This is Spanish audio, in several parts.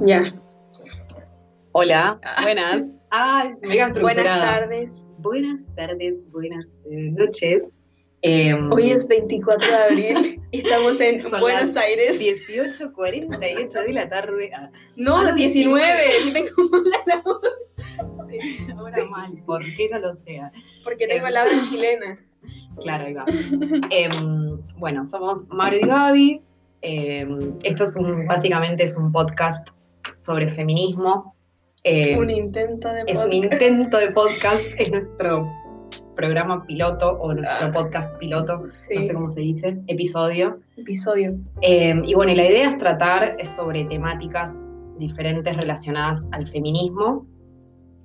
Ya. Hola, buenas. Ay, mega buenas tardes. Buenas tardes, buenas eh, noches. Em, Hoy es 24 de abril estamos en Son Buenos las Aires. 18.48 de la tarde. Ah, No, Ah, no, 19. 19. Tengo la voz. ahora mal, ¿por qué no lo sea? Porque tengo Em. la habla chilena. Claro, ahí va. Em, bueno, somos Mario y Gaby. Esto es un, básicamente es un podcast sobre feminismo. Em, Un intento de Es un intento de podcast, es nuestro programa piloto o nuestro Ah. podcast piloto, Sí. no sé cómo se dice, episodio. Episodio. Eh, y bueno, y la idea es tratar sobre temáticas diferentes relacionadas al feminismo,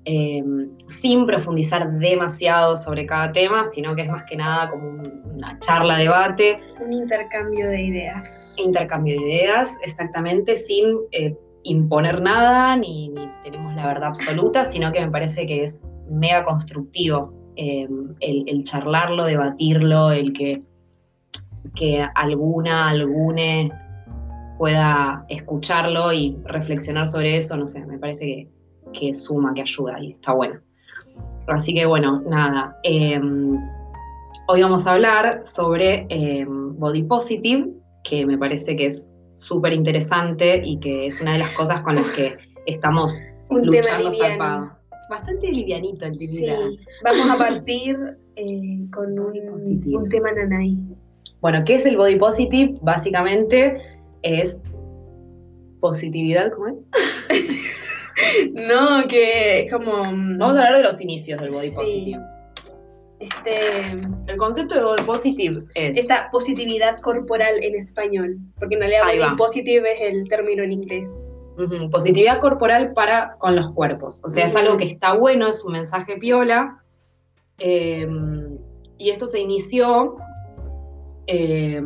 eh, sin profundizar demasiado sobre cada tema, sino que es más que nada como un- una charla, debate, Un intercambio de ideas. intercambio de ideas, exactamente, sin eh, imponer nada, ni, tenemos la verdad absoluta, sino que me parece que es mega constructivo eh, el, charlarlo, debatirlo, el que, que alguna, pueda escucharlo y reflexionar sobre eso, no sé, me parece que, que suma, que ayuda y está bueno. Así que bueno, nada. eh, hoy vamos a hablar sobre eh, Body Positive, que me parece que es súper interesante y que es una de las cosas con las que estamos Un luchando zarpado. Bastante livianito el Sí. Vamos a partir eh, con Body un, positive. un tema nanay. Bueno, ¿qué es el Body Positive? Básicamente es positividad, ¿cómo es? No, que es como. mm, Vamos a hablar de los inicios del Body Sí. Positive. Este, El concepto de Body Positive es... esta positividad corporal en español, porque en realidad body positive es el término en inglés. Positividad corporal para con los cuerpos. O sea, es algo que está bueno, es un mensaje piola. eh, y esto se inició eh,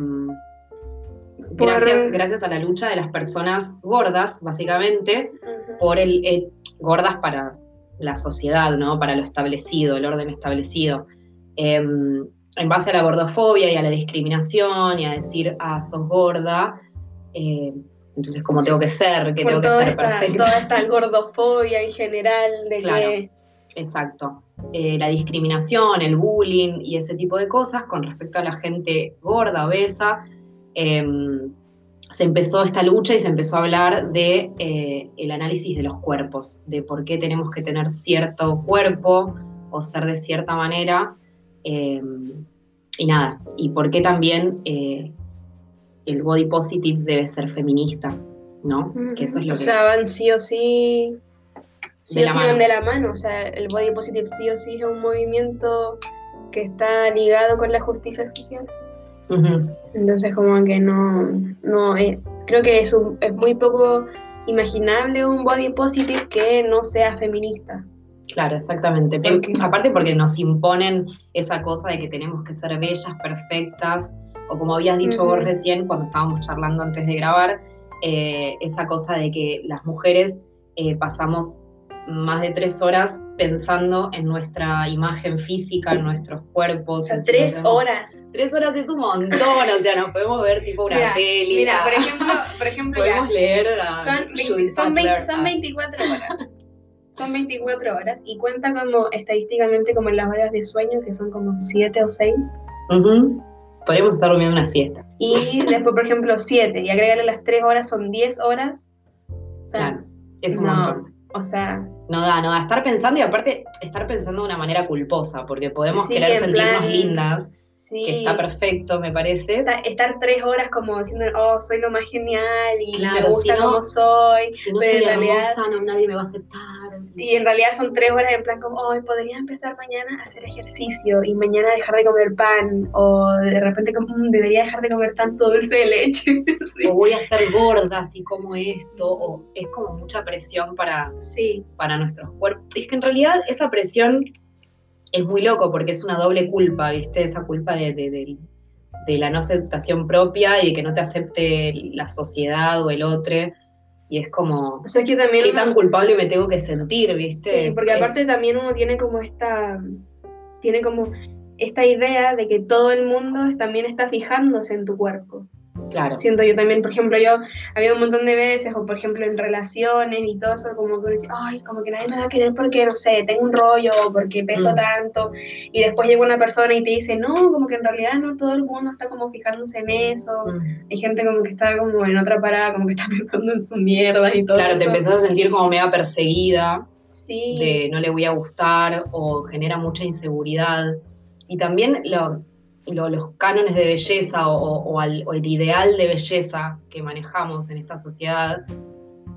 Por- gracias, gracias a la lucha de las personas gordas, básicamente, por el eh, gordas para la sociedad, ¿no? Para lo establecido, el orden establecido. Eh, en base a la gordofobia y a la discriminación y a decir, ah, sos gorda, eh, entonces cómo tengo que ser, que Por tengo que ser esta, perfecta. toda esta gordofobia en general, de Claro. que Exacto. Eh, la discriminación, el bullying y ese tipo de cosas con respecto a la gente gorda, obesa. eh, se empezó esta lucha y se empezó a hablar de eh, el análisis de los cuerpos, de por qué tenemos que tener cierto cuerpo o ser de cierta manera. Eh, y nada, y por qué también eh, el body positive debe ser feminista, ¿no? Que eso es lo o que... sea, van sí o sí, sí o sí mano. van de la mano. O sea, el body positive sí o sí es un movimiento que está ligado con la justicia social. Entonces como que no, no eh, creo que es, un- es muy poco imaginable un body positive que no sea feminista. Claro, exactamente. Aparte porque nos imponen esa cosa de que tenemos que ser bellas, perfectas, o como habías dicho vos recién cuando estábamos charlando antes de grabar, eh, esa cosa de que las mujeres eh, pasamos más de tres horas pensando en nuestra imagen física, en nuestros O cuerpos. sea, en si tres horas. Tres horas es un montón, o sea, nos podemos ver tipo una Mira, peli. Mira, por ejemplo, por ejemplo ya, podemos leer a son, Judith 20 son, Butler, 20 son ah. 24 horas. Son 24 horas y cuenta como estadísticamente como en las horas de sueño, que son como 7 o 6. Ujú. Podríamos estar durmiendo una siesta. Y después, por ejemplo, 7 y agregarle las 3 horas son 10 horas. O sea, Claro, es un no, montón. O sea, No da, no da. Estar pensando y aparte estar pensando de una manera culposa, porque podemos Sí, querer en sentirnos plan, lindas, sí. que está perfecto, me parece. O sea, estar 3 horas como diciendo, oh, soy lo más genial y Claro, me gusta si no- como soy. si no pero soy en realidad- hermosa, no, nadie me va a aceptar. Y en realidad son 3 horas en plan como, oh, podría empezar mañana a hacer ejercicio y mañana dejar de comer pan. O de repente como, "Mm, debería dejar de comer tanto dulce de leche. sí. O voy a ser gorda, así como esto, o es como mucha presión para, sí. para nuestros cuerpos. Es que en realidad esa presión es muy loco porque es una doble culpa, ¿viste? Esa culpa de, de- de- de la no aceptación propia y de que no te acepte la sociedad o el otro. Y es como, O sea, que también... ¿qué uno- tan culpable me tengo que sentir, viste? Sí, porque Es- aparte también uno tiene como esta, tiene como esta idea de que todo el mundo también está fijándose en tu cuerpo. Claro. Siento yo también, por ejemplo, yo había un montón de veces, o por ejemplo en relaciones y todo eso, como que uno dice, ay, como que nadie me va a querer porque, no sé, tengo un rollo, o porque peso Mm. tanto, y después llega una persona y te dice, no, como que en realidad no todo el mundo está como fijándose en eso, Mm. hay gente como que está como en otra parada, como que está pensando en su mierda y todo Claro, eso. te empezás a sentir como mega perseguida, Sí, de no le voy a gustar o genera mucha inseguridad. Y también lo- lo- los cánones de belleza o, o al- o el ideal de belleza que manejamos en esta sociedad,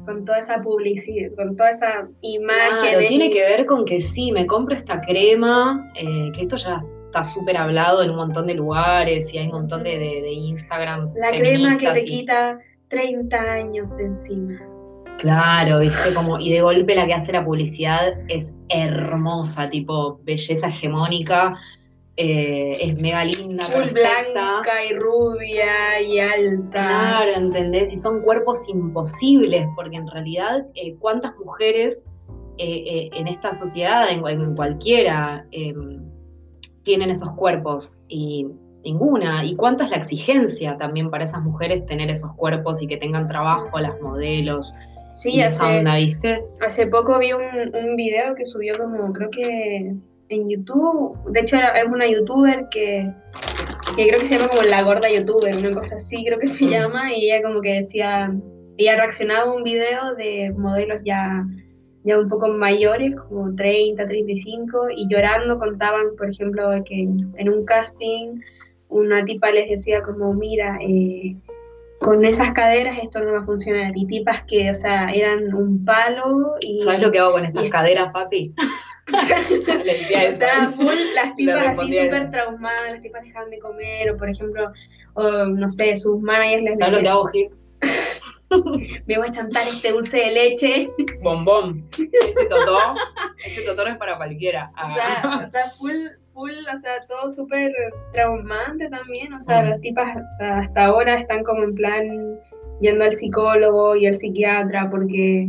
con toda esa publicidad, con toda esa imagen. claro, tiene que ver con que sí, me compro esta crema, eh, que esto ya está súper hablado en un montón de lugares y hay un montón de, de, de Instagrams. La crema que te y- quita 30 años de encima. Claro, viste, como, y de golpe la que hace la publicidad es hermosa, tipo belleza hegemónica, eh, es mega linda, Full perfecta. blanca y rubia y alta. Claro, ¿entendés? Y son cuerpos imposibles, porque en realidad, eh, ¿cuántas mujeres eh, en esta sociedad, en, en cualquiera, eh, tienen esos cuerpos? Y ninguna. ¿Y cuánta es la exigencia también para esas mujeres tener esos cuerpos y que tengan trabajo, las modelos? Sí, hace, onda, ¿viste? hace poco vi un, un video que subió como, creo que en YouTube. De hecho, era, es una youtuber que, que creo que se llama como La Gorda Youtuber, una cosa así, creo que se llama. Y ella como que decía, ella reaccionaba a un video de modelos ya, ya un poco mayores, como 30, 35, y llorando contaban, por ejemplo, que en un casting una tipa les decía como, mira, eh, con esas caderas esto no va a funcionar. Y tipas que, o sea, eran un palo y... ¿Sabes lo que hago con estas y- caderas, papi? O sea, full, las tipas así súper traumadas, las tipas dejaban de comer, o por ejemplo, o, no sé, sus managers les ¿Sabes lo que hago, Gil? me voy a chantar este dulce de leche. Bombón. Este totó, este totó no es para cualquiera. O Ah. sea, o sea, full, full, o sea, todo súper traumante también. O sea, Mm. las tipas, o sea, hasta ahora están como en plan yendo al psicólogo y al psiquiatra porque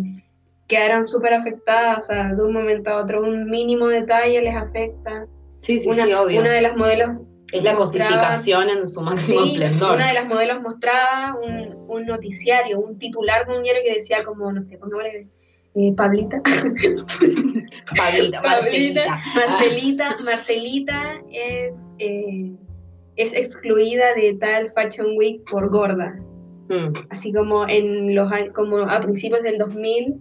quedaron súper afectadas, o sea, de un momento a otro, un mínimo detalle les afecta. sí, sí, una, sí, obvio. una de las modelos es la mostraba- cosificación en su máximo Sí, esplendor. una de las modelos mostraba un, un noticiario, un titular de un diario que decía como, no sé, pongámosle eh, Pablita. Pablita, Marcelita. Marcelita, Marcelita es, eh, es excluida de tal Fashion Week por gorda. Mm, Así como en los como a principios del 2000,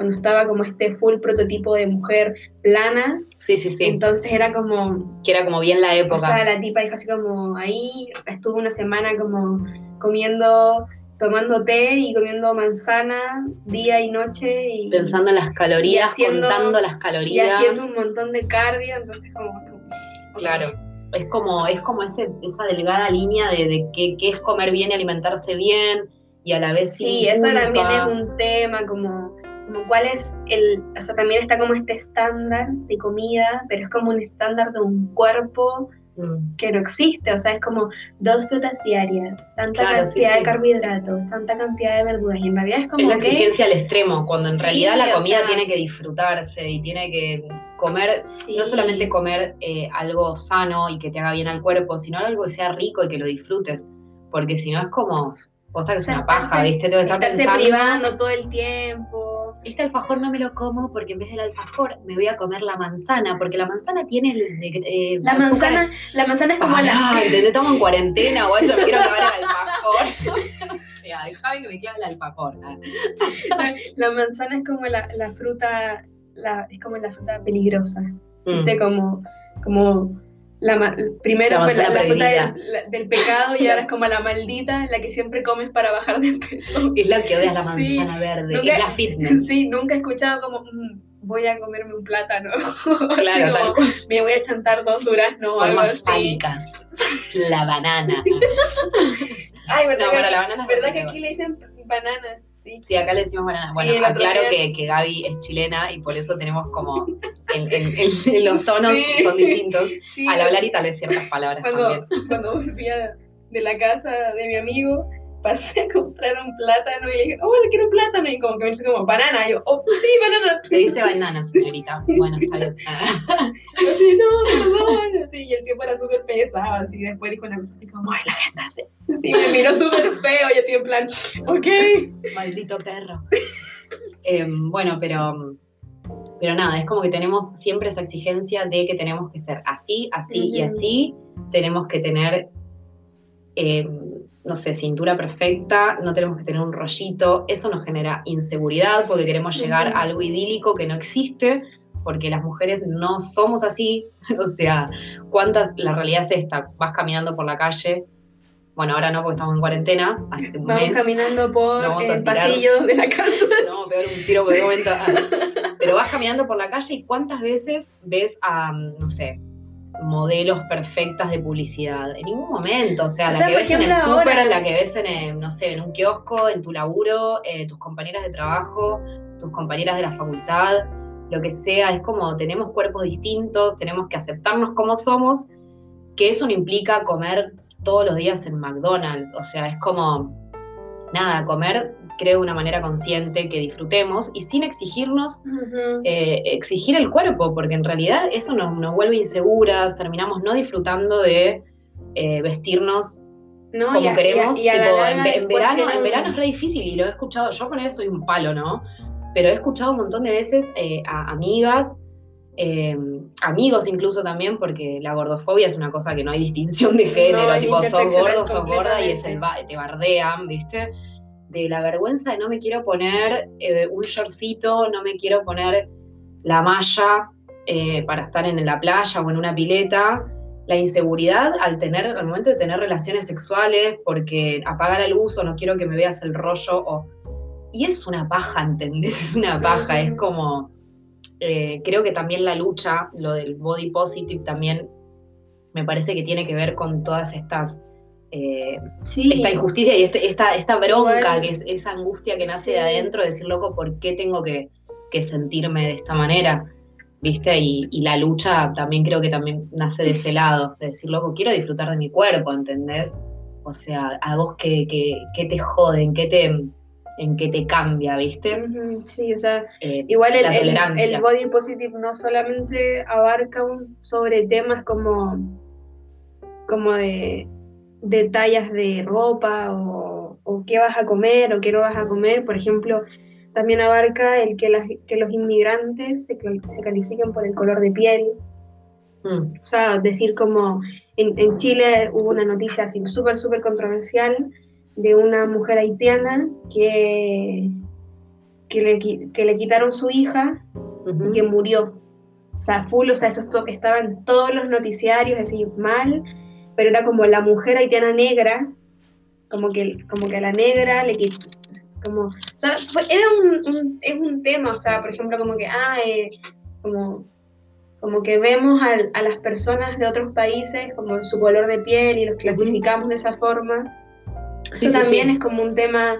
cuando estaba como este full prototipo de mujer plana, Sí, sí, sí. entonces era como, que era como bien la o época. sea, la tipa dijo así como, ahí estuvo una semana como comiendo, tomando té y comiendo manzana día y noche y, Pensando en las calorías, y haciendo- contando las y calorías. haciendo un montón de cardio, entonces como... como- Claro. Es como, es como ese, esa delgada línea de, de qué, es comer bien y alimentarse bien y a la vez sin Sí, eso también es un tema, como, como cuál es el, o sea, también está como este estándar de comida, pero es como un estándar de un cuerpo Mm, que no existe, o sea, es como dos frutas diarias, tanta Claro, sí, cantidad sí. de carbohidratos, tanta cantidad de verduras, y en realidad es como Es la que, exigencia al extremo, cuando en Sí, realidad la o comida sea- tiene que disfrutarse y tiene que comer, sí, no solamente comer eh, algo sano y que te haga bien al cuerpo, sino algo que sea rico y que lo disfrutes, porque si no es como, posta que es O sea, una paja, ¿viste? Tengo que estar pensando, privando todo el tiempo. Este alfajor no me lo como porque en vez del alfajor me voy a comer la manzana, porque la manzana tiene el, eh, La azúcar- manzana, la manzana es como Pará, la... ¿entendés? Estamos en cuarentena, guacho, me quiero acabar el alfajor. o sea, déjame que me clave el alfajor. Ah. La manzana es como la, la fruta, la, es como la fruta peligrosa. Mm. ¿viste? Como, como la, primero La fue la, la fruta del, del pecado y ahora es como la maldita, la que siempre comes para bajar de peso. Es la que odias la Sí. manzana verde, Nunca- es la fitness. Sí, nunca he escuchado como, "Mm, voy a comerme un plátano. Claro, tal como, me voy a chantar dos duraznos o algo así. fálicas. La banana. Ay, ¿verdad, No, que, para la banana es ¿verdad que aquí le dicen banana? Sí. Sí, acá le decimos banana. Sí, Bueno, el otro aclaro que, que Gaby es chilena y por eso tenemos como en- en- en los tonos Sí. son distintos Sí, al hablar y tal vez ciertas palabras cuando, también. cuando volvía de la casa de mi amigo, pasé a comprar un plátano y le dije, oh, le quiero un plátano. Y como que me dice como banana. Y yo, oh, sí, banana. Se dice banana, señorita. Bueno, está bien. yo, sí, no, perdón. Sí, y el tiempo era súper pesado. Así después dijo una cosa así como, ay, la gente así. Sí, me miró súper feo. Y así en plan, ok. Maldito perro. Eh, bueno, pero pero nada, es como que tenemos siempre esa exigencia de que tenemos que ser así, así y así. Tenemos que tener, eh, no sé, cintura perfecta, no tenemos que tener un rollito. Eso nos genera inseguridad porque queremos llegar a algo idílico que no existe, porque las mujeres no somos así. o sea, ¿cuántas? La realidad es esta: vas caminando por la calle bueno, ahora no porque estamos en cuarentena, hace un Vamos caminando por el pasillo de la casa. No, peor un tiro porque de momento... Ah. pero vas caminando por la calle y cuántas veces ves a, no sé, modelos perfectas de publicidad. En ningún momento. O sea, la que ves en el súper, la que ves en, no sé, en un kiosco, en tu laburo, eh, tus compañeras de trabajo, tus compañeras de la facultad, lo que sea. Es como tenemos cuerpos distintos, tenemos que aceptarnos como somos, que eso no implica comer todos los días en McDonald's. O sea, es como, nada, comer creo de una manera consciente que disfrutemos y sin exigirnos, eh, exigir el cuerpo, porque en realidad eso nos, vuelve inseguras, terminamos no disfrutando de eh, vestirnos como queremos. en, verano, en verano es re difícil y lo he escuchado, yo con eso soy un palo, ¿no? Pero he escuchado un montón de veces eh, a amigas eh, amigos incluso también, porque la gordofobia es una cosa que no hay distinción de género, tipo, sos gordo, sos gorda y es el te bardean, ¿viste? De la vergüenza de no me quiero poner eh, un shortcito, no me quiero poner la malla eh, para estar en la playa o en una pileta, la inseguridad al tener, al momento de tener relaciones sexuales, porque apaga la luz o no quiero que me veas el rollo, o... y es una paja, ¿entendés? Es una paja, es como eh, creo que también la lucha, lo del body positive también me parece que tiene que ver con todas estas, eh, esta injusticia y este, esta, esta bronca, que es esa angustia que nace de adentro, de decir, loco, ¿por qué tengo que, sentirme de esta manera? ¿Viste? Y, la lucha también creo que también nace de ese lado, de decir, loco, quiero disfrutar de mi cuerpo, ¿entendés? O sea, a vos que, que te joden, que te en que te cambia, ¿viste? Sí, o sea, eh, igual el, el, body positive no solamente abarca sobre temas como, como de, tallas de ropa o, qué vas a comer o qué no vas a comer, por ejemplo, también abarca el que, que los inmigrantes se, se, califiquen por el color de piel. Mm. O sea, decir como en, en Chile hubo una noticia así súper, súper controversial de una mujer haitiana que, que, le, que le quitaron su hija y que murió. O sea, full, o sea, eso estaba en todos los noticiarios, así mal, pero era como la mujer haitiana negra, como que, como que a la negra le como, o sea, era un, es un tema, o sea, por ejemplo, como que, ah, eh, como, como que vemos a, a, las personas de otros países como su color de piel y los clasificamos de esa forma, eso también es como un tema,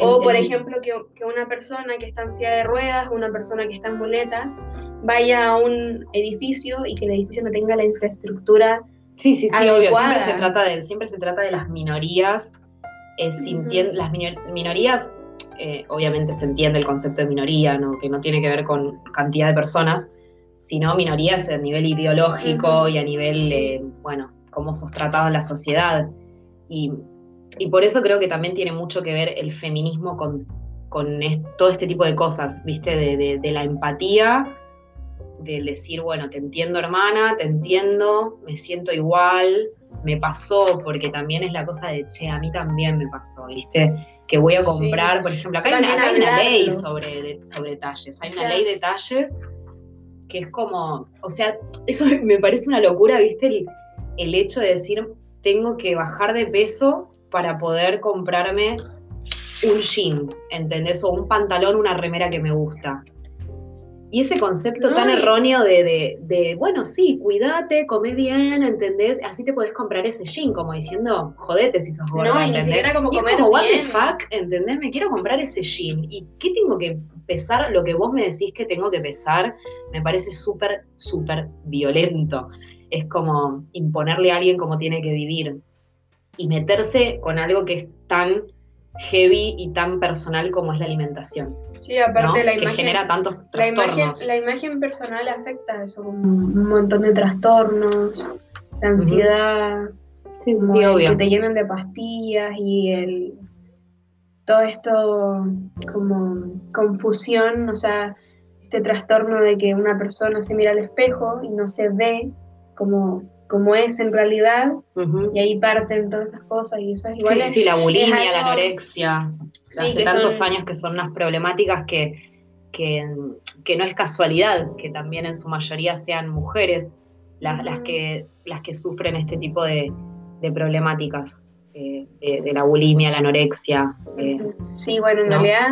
o por ejemplo, que, una persona que está en silla de ruedas, una persona que está en muletas, vaya a un edificio y que el edificio no tenga la infraestructura. Sí, sí, sí, obvio. Siempre se trata de, siempre se trata de las minorías. Las minorías, eh, obviamente se entiende el concepto de minoría, ¿no? que no tiene que ver con cantidad de personas, sino minorías a nivel ideológico y a nivel, eh, bueno, cómo sos tratado en la sociedad. Y y por eso creo que también tiene mucho que ver el feminismo con, todo este tipo de cosas, ¿viste? De, la empatía, del decir, bueno, te entiendo hermana, te entiendo, me siento igual, me pasó, porque también es la cosa de, che, a mí también me pasó, ¿viste? Que voy a comprar, por ejemplo, acá hay una, ley sobre, sobre talles, hay una ley de talles que es como, o sea, eso me parece una locura, ¿viste? El, el hecho de decir, tengo que bajar de peso para poder comprarme un jean, ¿entendés? O un pantalón, una remera que me gusta. Y ese concepto tan erróneo de, bueno, sí, cuídate, come bien, ¿entendés? Así te podés comprar ese jean, como diciendo, jodete si sos gorda, no, ¿entendés? como y como, what the fuck, ¿entendés? Me quiero comprar ese jean. ¿Y qué tengo que pesar? Lo que vos me decís que tengo que pesar, me parece súper, súper violento. Es como imponerle a alguien cómo tiene que vivir. y meterse con algo que es tan heavy y tan personal como es la alimentación. Sí, aparte ¿no? la que imagen. genera tantos La imagen, trastornos. la imagen personal afecta eso, un montón de trastornos, la ansiedad, Sí, sí, obvio. que te llenan de pastillas y el todo esto como confusión, o sea, este trastorno de que una persona se mira al espejo y no se ve como, como es en realidad, y ahí parten todas esas cosas, y eso es igual. Sí, es- sí, la bulimia, algo- la anorexia. sí, hace tantos son- años que son unas problemáticas que, que, que no es casualidad que también en su mayoría sean mujeres las, las, que, las que sufren este tipo de, de problemáticas, eh, de, de la bulimia, la anorexia. eh, Sí, bueno, en ¿no? realidad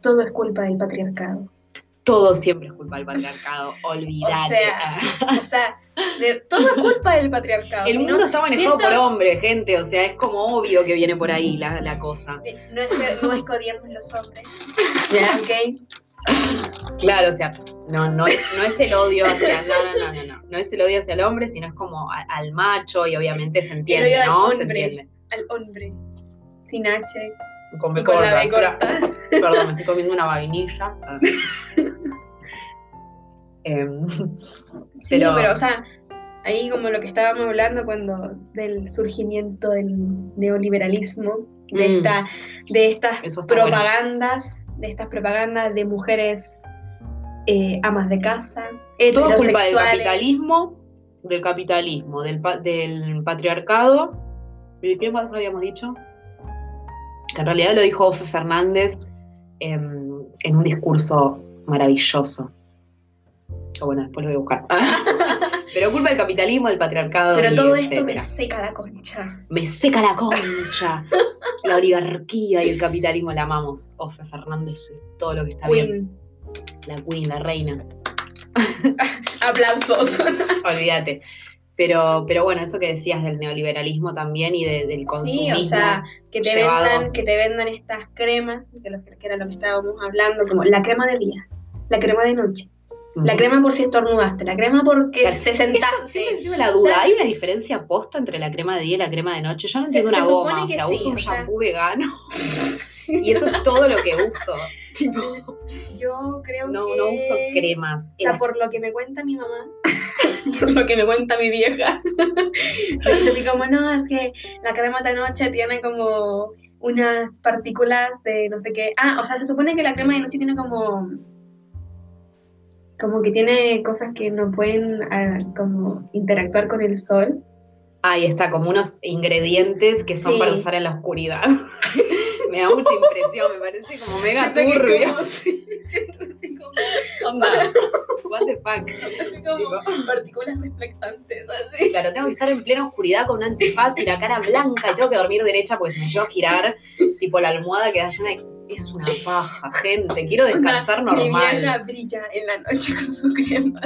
todo es culpa del patriarcado. Todo siempre es culpa del patriarcado, olvídate. O sea, o sea, de- todo es culpa del patriarcado. El no- mundo está manejado por hombres, gente, o sea, es como obvio que viene por ahí la, la cosa. No es que no es que odiemos los hombres. Ya, ok. Claro, o sea, no, no, es, no es el odio hacia, no, no, no, no, no, no es el odio hacia el hombre, sino es como a- al macho y obviamente se entiende, ¿no? Se entiende. Al hombre. Sin H. Con, con la B corta. Perdón, me estoy comiendo una vainilla. Em, Sí, Pero- pero, o sea, ahí como lo que estábamos hablando cuando del surgimiento del neoliberalismo, de, Mm. esta, de estas bueno. propagandas, de estas propagandas de mujeres eh, amas de casa, todo es culpa del capitalismo, del capitalismo, del, pa- del patriarcado. ¿Y qué más habíamos dicho? Que en realidad lo dijo Ofe Fernández em, en un discurso maravilloso. Que bueno, después lo voy a buscar. Pero culpa del capitalismo, del patriarcado. Pero y todo esto me seca la concha. Me seca la concha. la oligarquía y el capitalismo la amamos. Ofe Fernández es todo lo que está bien. La queen, la reina. Aplausos. Olvídate. Pero, pero bueno, eso que decías del neoliberalismo también y de- del Sí, consumismo. o sea, que te llevado. vendan, que te vendan estas cremas, que, lo- que era lo que estábamos hablando, como la crema de día, la crema de noche, la crema por si estornudaste, la crema porque Claro. te Eso sentaste. siempre tuve la duda. O sea- ¿Hay una diferencia posta entre la crema de día y la crema de noche? Yo no entiendo se una goma. O sea, sí, uso un sea- shampoo vegano. y eso es todo lo que uso. Tipo, Yo creo no, que... no uso cremas. O sea, por lo que me cuenta mi mamá, por lo que me cuenta mi vieja, me dice así como, no, es que la crema de noche tiene como unas partículas de no sé qué. Ah, o sea, se supone que la crema de noche tiene como... Como que tiene cosas que no pueden ah, como interactuar con el sol. Ahí está, como unos ingredientes que son Sí. para usar en la oscuridad. me da mucha impresión, me parece como mega turbio. sí, siento así como, Onda, what the fuck. así como Tipo, partículas reflectantes, así. Claro, tengo que estar en plena oscuridad con un antifaz y la cara blanca y tengo que dormir derecha porque si me llevo a girar, tipo la almohada queda llena de... Es una paja, gente. Quiero descansar Onda, Mi vieja normal. brilla en la noche con sus cremas.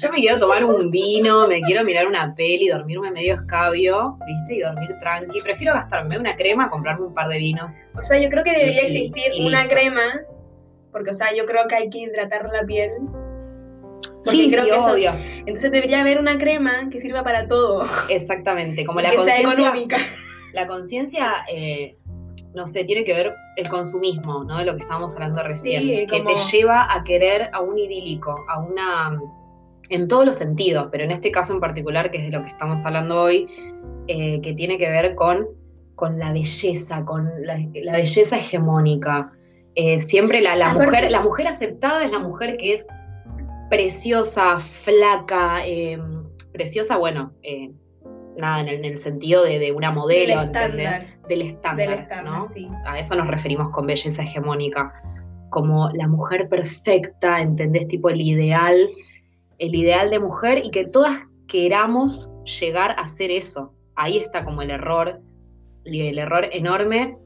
Yo me quiero tomar un vino, me quiero mirar una peli, dormirme medio escabio, ¿viste? Y dormir tranqui. Prefiero gastarme una crema, comprarme un par de vinos. O sea, yo creo que debería existir y una listo. crema, porque, o sea, yo creo que hay que hidratar la piel. Porque Sí, creo sí, que eso- obvio. Entonces debería haber una crema que sirva para todo. Exactamente. Como y la conciencia... económica. La conciencia, eh, no sé, tiene que ver el consumismo, ¿no? De lo que estábamos hablando recién. Sí, que como- te lleva a querer a un idílico, a una. en todos los sentidos, pero en este caso en particular, que es de lo que estamos hablando hoy, eh, que tiene que ver con, con la belleza, con la, la belleza hegemónica. Eh, siempre la, la mujer, la mujer aceptada es la mujer que es preciosa, flaca, eh, preciosa, bueno, eh, nada, en el, en el sentido de, de una modelo, Del ¿entendés? estándar. Del estándar, Del estándar, ¿no? sí. A eso nos referimos con belleza hegemónica, como la mujer perfecta, ¿entendés? Tipo el ideal, el ideal de mujer y que todas queramos llegar a ser eso. Ahí está como el error, el error enorme.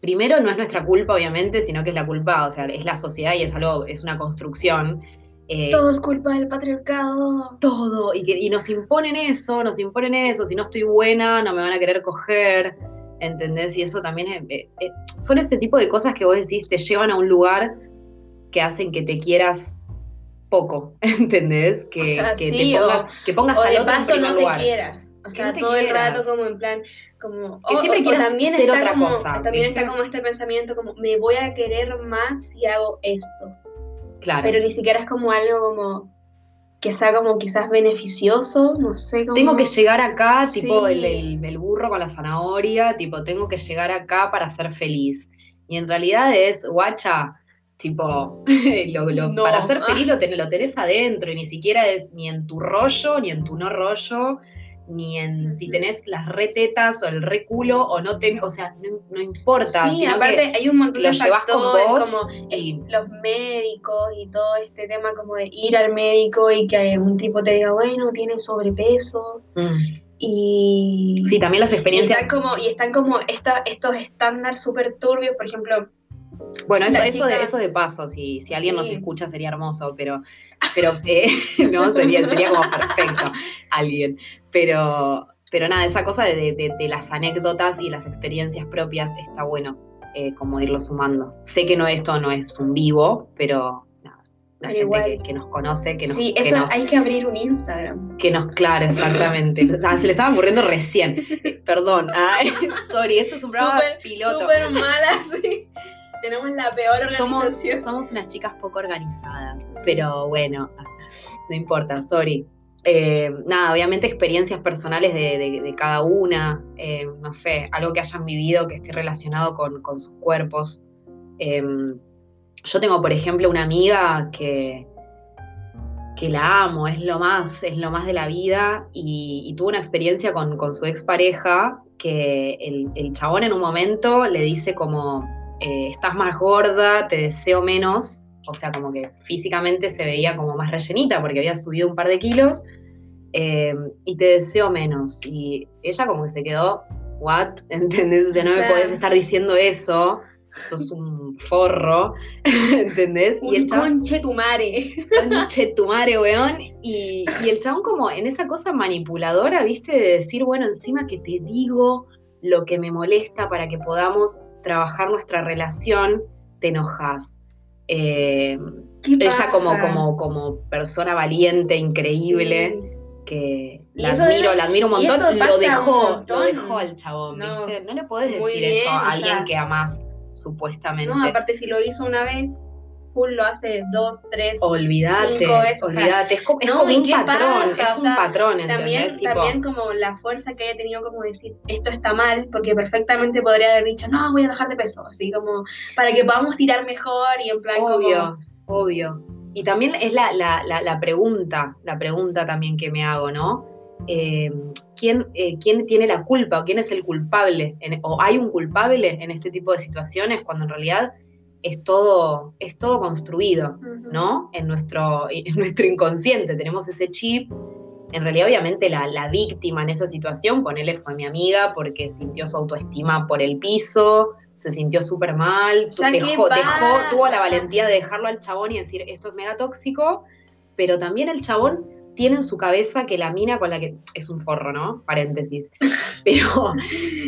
Primero, no es nuestra culpa, obviamente, sino que es la culpa, o sea, es la sociedad y es algo, es una construcción. Eh, Todo es culpa del patriarcado. todo y, que, y nos imponen eso, nos imponen eso, si no estoy buena no me van a querer coger, ¿entendés? Y eso también es- eh, eh, son ese tipo de cosas que vos decís, te llevan a un lugar que hacen que te quieras poco, ¿entendés? Que, O sea, que sí, te pongas, o- que pongas O al otro paso no te quieras. O sea, no todo el rato como en plan, Como, Que siempre quieras ser está otra como- cosa, También ¿viste? está como este pensamiento como, me voy a querer más si hago esto. Claro. Pero ni siquiera es como algo como que sea como quizás beneficioso, no sé cómo. Tengo que llegar acá, Sí. tipo el, el- el burro con la zanahoria, tipo, tengo que llegar acá para ser feliz. Y en realidad es, guacha, tipo, lo- lo- No. para ser feliz lo, ten- lo tenés adentro y ni siquiera es ni en tu rollo, ni en tu no rollo, ni en si tenés las retetas o el re culo o no ten, o sea, no, no importa. Sí, aparte hay un montón de llevas con factores vos como y- los médicos y todo este tema como de ir al médico y que un tipo te diga, bueno, tiene sobrepeso Mm. y... Sí, también las y experiencias. están como, y están como esta, estos estándares súper turbios, por ejemplo, Bueno, eso, eso, de, eso de paso, si, si alguien nos escucha sería hermoso, pero, pero eh, no, sería, sería como perfecto alguien. Pero, pero nada, esa cosa de, de- de- las anécdotas y las experiencias propias está bueno eh, como irlo sumando. Sé que no esto no es un vivo, pero nada, la Pero gente que, que nos conoce, que nos, sí, que eso nos, hay que abrir un Instagram. que nos, claro, exactamente. Ah, se le estaba ocurriendo recién. Eh, Perdón, Ay, sorry, esto es un programa Súper, piloto. súper mala, sí. Tenemos la peor somos, organización. somos unas chicas poco organizadas, pero bueno, no importa, sorry. Eh, nada, obviamente experiencias personales de, de- de cada una, eh, no sé, algo que hayan vivido que esté relacionado con, con sus cuerpos. Eh, yo tengo, por ejemplo, una amiga que, que la amo, es lo más, es lo más de la vida, y, y tuvo una experiencia con, con su expareja que el, el chabón en un momento le dice como, eh, estás más gorda, te deseo menos, o sea, como que físicamente se veía como más rellenita porque había subido un par de kilos, eh, y te deseo menos. Y ella como que se quedó, ¿what? ¿Entendés? O sea, no O me podés estar diciendo eso, sos un forro, ¿entendés? Y el chabón, conche tu mare. conche tu madre, weón. Y, y el chabón como en esa cosa manipuladora, ¿viste? De decir, bueno, encima que te digo lo que me molesta para que podamos trabajar nuestra relación, te enojas. Eh, ella como, como, como persona valiente, increíble, Sí. que la admiro, es- la admiro un montón, lo un dejó, lo dejó al chabón, No, ¿viste? No le podés decir eso a o alguien sea, que amás, supuestamente. No, aparte si lo hizo una vez, lo hace dos, tres, Olvídate, cinco veces. o sea, olvídate, es como, es un patrón, es o un sea, patrón, también, Tipo, también como la fuerza que haya tenido como decir esto está mal, porque perfectamente podría haber dicho, no, voy a bajar de peso, así como para que podamos tirar mejor y en plan obvio, como... obvio. Y también es la, la, la, la pregunta, la pregunta también que me hago, ¿no? Eh, ¿quién, eh, ¿Quién tiene la culpa o quién es el culpable? En- ¿O hay un culpable en este tipo de situaciones cuando en realidad es todo, es todo construido? ¿no? En nuestro, en nuestro inconsciente tenemos ese chip. En realidad, obviamente, la, la víctima en esa situación, ponele, fue mi amiga porque sintió su autoestima por el piso, se sintió súper mal, dejó, ¿qué dejó- tuvo la valentía de dejarlo al chabón y decir, esto es mega tóxico, pero también el chabón tiene en su cabeza que la mina con la que, es un forro, ¿no? Paréntesis, pero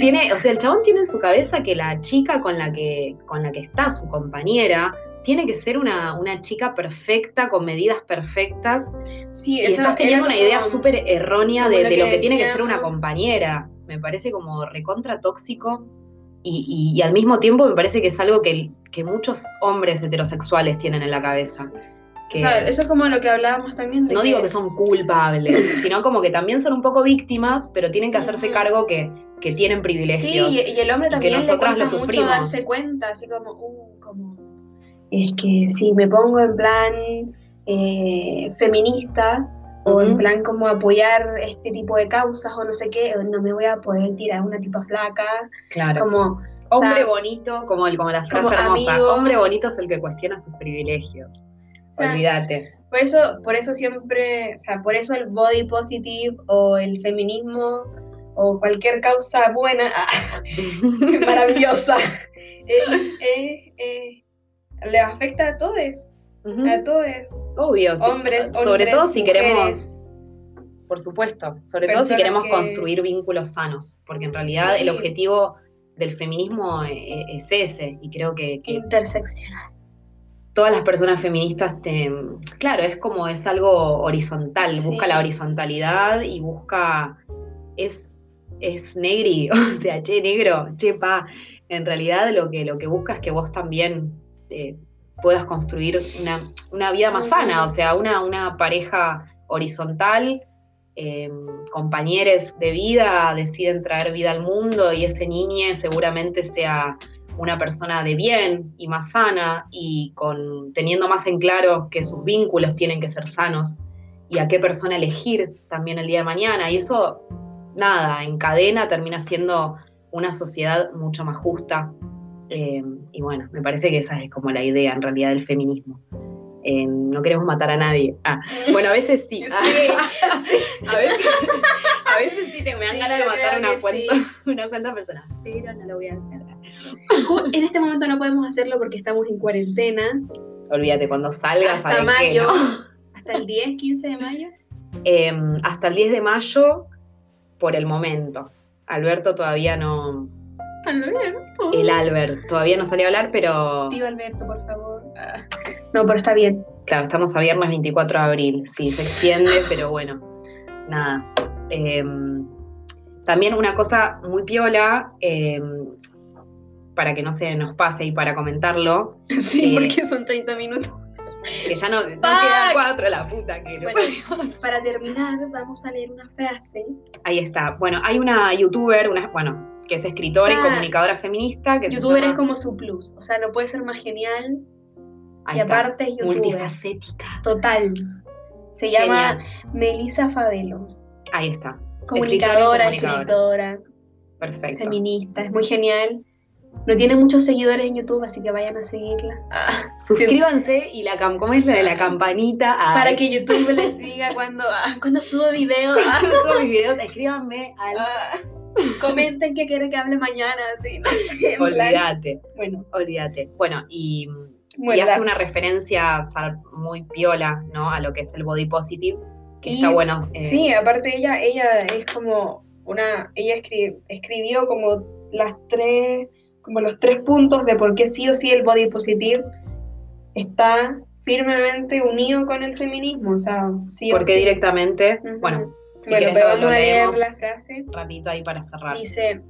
tiene, o sea, el chabón tiene en su cabeza que la chica con la que, con la que está, su compañera, tiene que ser una, una chica perfecta, con medidas perfectas, Sí, y estás teniendo una idea súper errónea de, lo de que lo que tiene que ser una compañera. Me parece como recontra tóxico y, y- y al mismo tiempo me parece que es algo que, que muchos hombres heterosexuales tienen en la cabeza. Que, O sea, eso es como lo que hablábamos también de no digo que son culpables, sino como que también son un poco víctimas, pero tienen que hacerse cargo que, que tienen Sí, privilegios. y, y el hombre y que también le nosotras cuesta lo mucho sufrimos. darse cuenta, así como, uh, como, es que si me pongo en plan eh, feminista o en plan como apoyar este tipo de causas o no sé qué, no me voy a poder tirar una tipa flaca, Claro. como, Hombre o sea, bonito, como, el, como la frase como hermosa, amigo. hombre bonito es el que cuestiona sus privilegios. O sea, Olvídate. por eso, por eso siempre, o sea, por eso el body positive o el feminismo o cualquier causa buena, maravillosa, eh, eh, eh, le afecta a todos, a todos. Obvio, sí. Hombres, sobre hombres, todo si mujeres. queremos, por supuesto, sobre todo si queremos que- construir vínculos sanos, porque en realidad Sí. el objetivo del feminismo es ese, y creo que, que Interseccional. Todas las personas feministas, te, claro, es como es algo horizontal, Sí. busca la horizontalidad y busca, es, es negri, o sea, che, negro, che, pa. En realidad lo que, lo que busca es que vos también eh, puedas construir una, vida más sana, o sea, una, una pareja horizontal, eh, compañeros de vida deciden traer vida al mundo y ese niño seguramente sea una persona de bien y más sana y con teniendo más en claro que sus vínculos tienen que ser sanos y a qué persona elegir también el día de mañana. Y eso, nada, en cadena termina siendo una sociedad mucho más justa. Eh, y bueno, me parece que esa es como la idea en realidad del feminismo. Eh, no queremos matar a nadie. Ah, bueno, a veces sí. A, veces, sí te me dan ganas matar una cuenta, personal, pero no lo voy a hacer. En este momento no podemos hacerlo porque estamos en cuarentena. Olvídate, cuando salgas hasta mayo. ¿Hasta el 10, 15 de mayo? Em, hasta el 10 de mayo, por el momento. Alberto todavía no. Alberto. El Albert todavía no salió a hablar, pero. Tío Alberto, por favor. Ah. No, pero está bien. Claro, estamos a viernes 24 de abril. Sí, se extiende, pero bueno. Nada. Em, también una cosa muy piola, em, para que no se nos pase y para comentarlo. Sí, eh, porque son 30 minutos. Que ya no, no queda cuatro, la puta que bueno, Para terminar, vamos a leer una frase. Ahí está. Bueno, hay una youtuber, una, bueno, que es escritora y comunicadora feminista. Que youtuber es como su plus. O sea, no puede ser más genial. y aparte es youtuber. Multifacética. Total. Se llama Melissa Fabelo. Ahí está. Comunicadora, escritora. Perfecto. Feminista. Es muy genial. No tiene muchos seguidores en YouTube, así que vayan a seguirla. Ah, suscríbanse y la ¿cómo es la de la campanita? Para que YouTube les diga cuando, ah, cuando subo videos. Ah, subo mis videos, escríbanme al... comenten qué quieren que hable mañana, así, no sé. Olvídate. Bueno. Olvídate. Bueno, y, hace una referencia muy piola, ¿no? A lo que es el body positive, que está bueno. Eh. Sí, aparte ella, ella es como una, ella escribió como las tres como los tres puntos de por qué sí o sí el body positive está firmemente unido con el feminismo, o sea, sí Porque directamente, bueno, si bueno, lo, leemos la frase. Rapidito ahí para cerrar. Dice,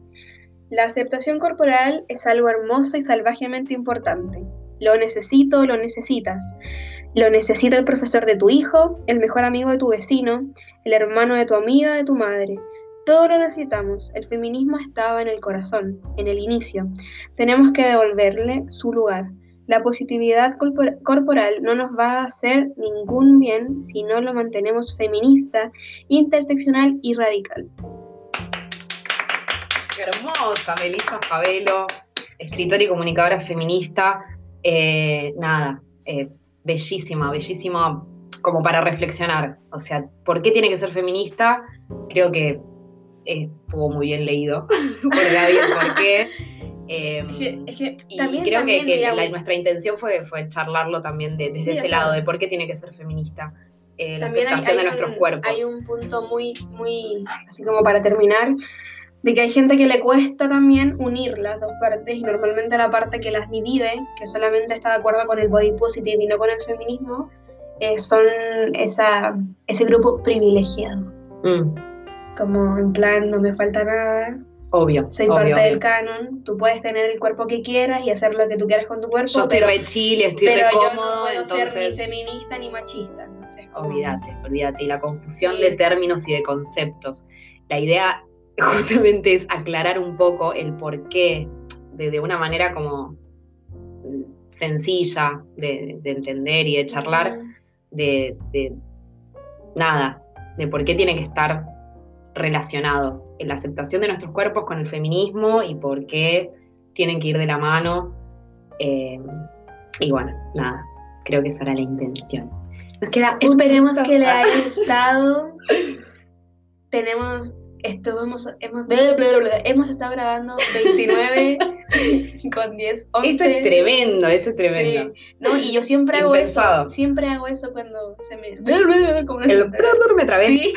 la aceptación corporal es algo hermoso y salvajemente importante. Lo necesito, lo necesitas. Lo necesita el profesor de tu hijo, el mejor amigo de tu vecino, el hermano de tu amiga, de tu madre. Todo lo necesitamos. El feminismo estaba en el corazón, en el inicio. Tenemos que devolverle su lugar. La positividad corporal no nos va a hacer ningún bien si no lo mantenemos feminista, interseccional y radical. Hermosa, Melissa Favelo, escritora y comunicadora feminista. Eh, nada, eh, bellísima, bellísima como para reflexionar. O sea, ¿por qué tiene que ser feminista? Creo que estuvo muy bien leído por Gaby por qué. Em, y creo que, nuestra intención fue, fue charlarlo también desde ese lado, de por qué tiene que ser feminista. Eh, la aceptación de nuestros cuerpos. Hay un punto muy, muy, así como para terminar, de que hay gente que le cuesta también unir las dos partes y normalmente la parte que las divide, que solamente está de acuerdo con el body positive y no con el feminismo, eh, son esa, ese grupo privilegiado. Mm como en plan no me falta nada. Obvio. Soy parte del canon. Tú puedes tener el cuerpo que quieras y hacer lo que tú quieras con tu cuerpo. Yo estoy re chile, estoy re cómodo. no puedo entonces... ser ni feminista ni machista. Olvídate, olvídate. Y la confusión de términos y de conceptos. La idea justamente es aclarar un poco el porqué de, de una manera como sencilla de, entender y de charlar, de, de nada, de por qué tiene que estar relacionado, en la aceptación de nuestros cuerpos con el feminismo y por qué tienen que ir de la mano. Eh, y bueno, nada, creo que esa era la intención. Nos queda Esperemos que le haya gustado. Tenemos esto hemos, hemos, hemos estado grabando 29 con 10, 11. Esto es tremendo, esto es tremendo. No, y yo siempre hago eso. Siempre hago eso cuando se me. El me trabé. Sí,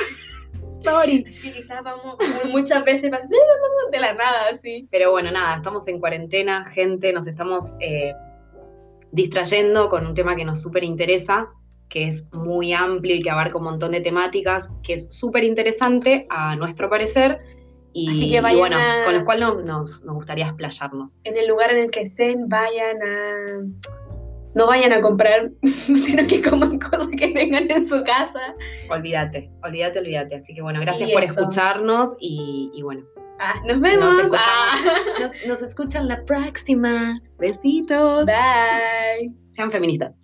quizás vamos muchas veces de la nada, sí. Pero bueno, nada, estamos en cuarentena, gente, nos estamos eh, distrayendo con un tema que nos súper interesa, que es muy amplio y que abarca un montón de temáticas, que es súper interesante a nuestro parecer Y, Así que y vayan bueno, a- con los cuales no- nos, nos gustaría explayarnos. En el lugar en el que estén, vayan a. No vayan a comprar, sino que coman cosas que tengan en su casa. Olvídate, olvídate, olvídate. Así que bueno, gracias Y por eso. escucharnos y, y bueno, Ah, nos vemos. Nos. Ah. nos, nos escuchan la próxima. Besitos. Bye. Sean feministas.